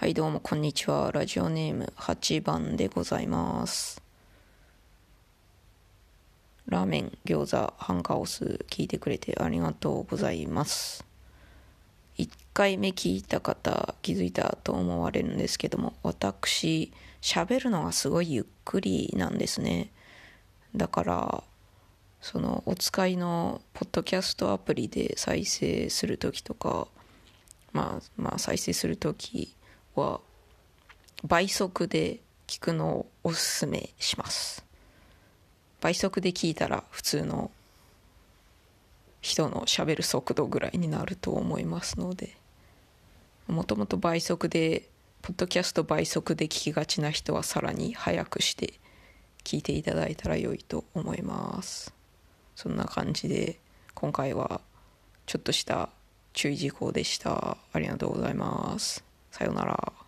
はいどうもこんにちは。ラジオネーム8番でございます。ラーメン餃子ハンカオス聞いてくれてありがとうございます。1回目聞いた方気づいたと思われるんですけども私喋るのがすごいゆっくりなんですね。だからそのお使いのポッドキャストアプリで再生する時とかまあまあ再生する時は倍速で聞くのをおすすめします。倍速で聞いたら普通の人のしゃべる速度ぐらいになると思いますのでもともと倍速でポッドキャスト倍速で聞きがちな人はさらに早くして聞いていただいたら良いと思います。そんな感じで今回はちょっとした注意事項でした。ありがとうございます。さようなら。